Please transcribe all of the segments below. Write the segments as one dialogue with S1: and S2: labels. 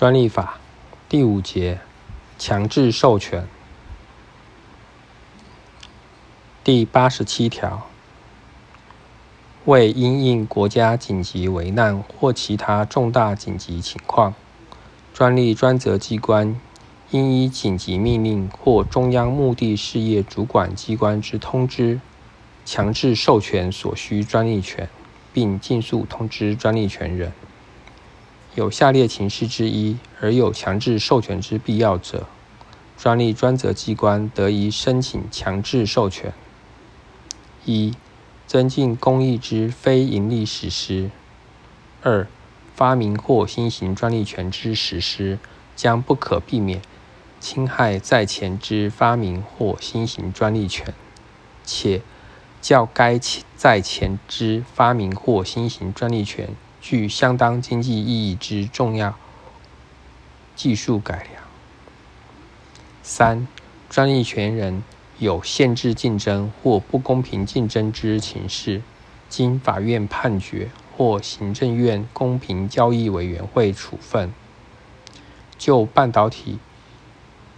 S1: 专利法第五节强制授权第八十七条，为因应国家紧急危难或其他重大紧急情况，专利专责机关应依紧急命令或中央目的事业主管机关之通知，强制授权所需专利权，并尽速通知专利权人。有下列情事之一而有强制授权之必要者，专利专责机关得以申请强制授权：一、增进公益之非营利实施；二、发明或新型专利权之实施将不可避免侵害在前之发明或新型专利权，且较该在前之发明或新型专利权。具相当经济意义之重要技术改良。三、专利权人有限制竞争或不公平竞争之情事，经法院判决或行政院公平交易委员会处分，就半导体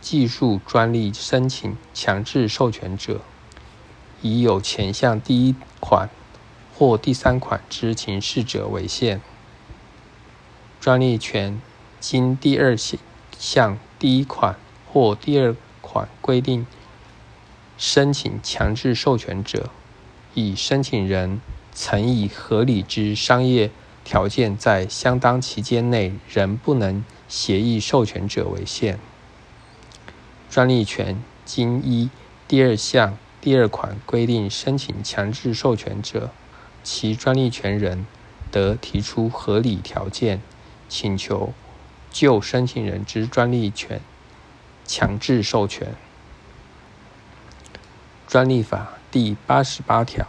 S1: 技术专利申请强制授权者，已有前项第一款。或第三款之情事者为限。专利权经第二项第一款或第二款规定申请强制授权者，以申请人曾以合理之商业条件在相当期间内仍不能协议授权者为限。专利权经一第二项第二款规定申请强制授权者。其专利权人得提出合理条件，请求就申请人之专利权强制授权。专利法第八十八条，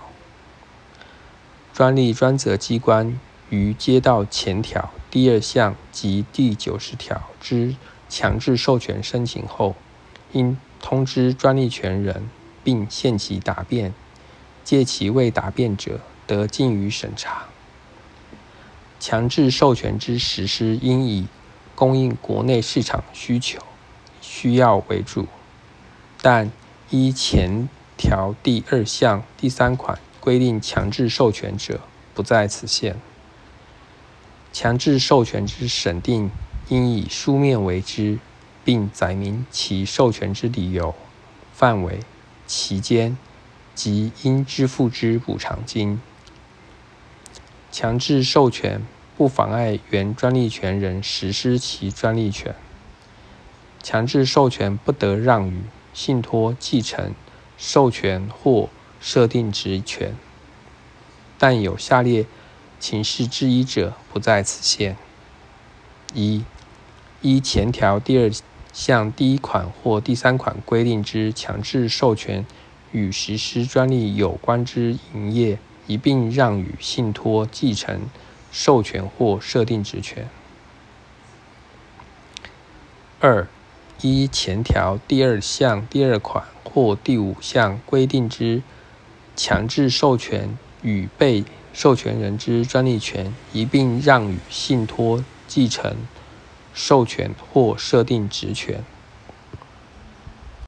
S1: 专利专责机关于接到前条第二项及第九十条之强制授权申请后，应通知专利权人，并限期答辩。借其未答辩者，得进于审查。强制授权之实施，应以供应国内市场需求需要为主，但依前条第二项第三款规定强制授权者，不在此限。强制授权之审定，应以书面为之，并载明其授权之理由、范围、期间及应支付之补偿金。强制授权不妨碍原专利权人实施其专利权。强制授权不得让与、信托、继承、授权或设定职权，但有下列情事之一者，不在此限：一、依前条第二项第一款或第三款规定之强制授权与实施专利有关之营业。一并让与信托、继承、授权或设定职权。二、依前条第二项第二款或第五项规定之强制授权与被授权人之专利权一并让与信托、继承、授权或设定职权。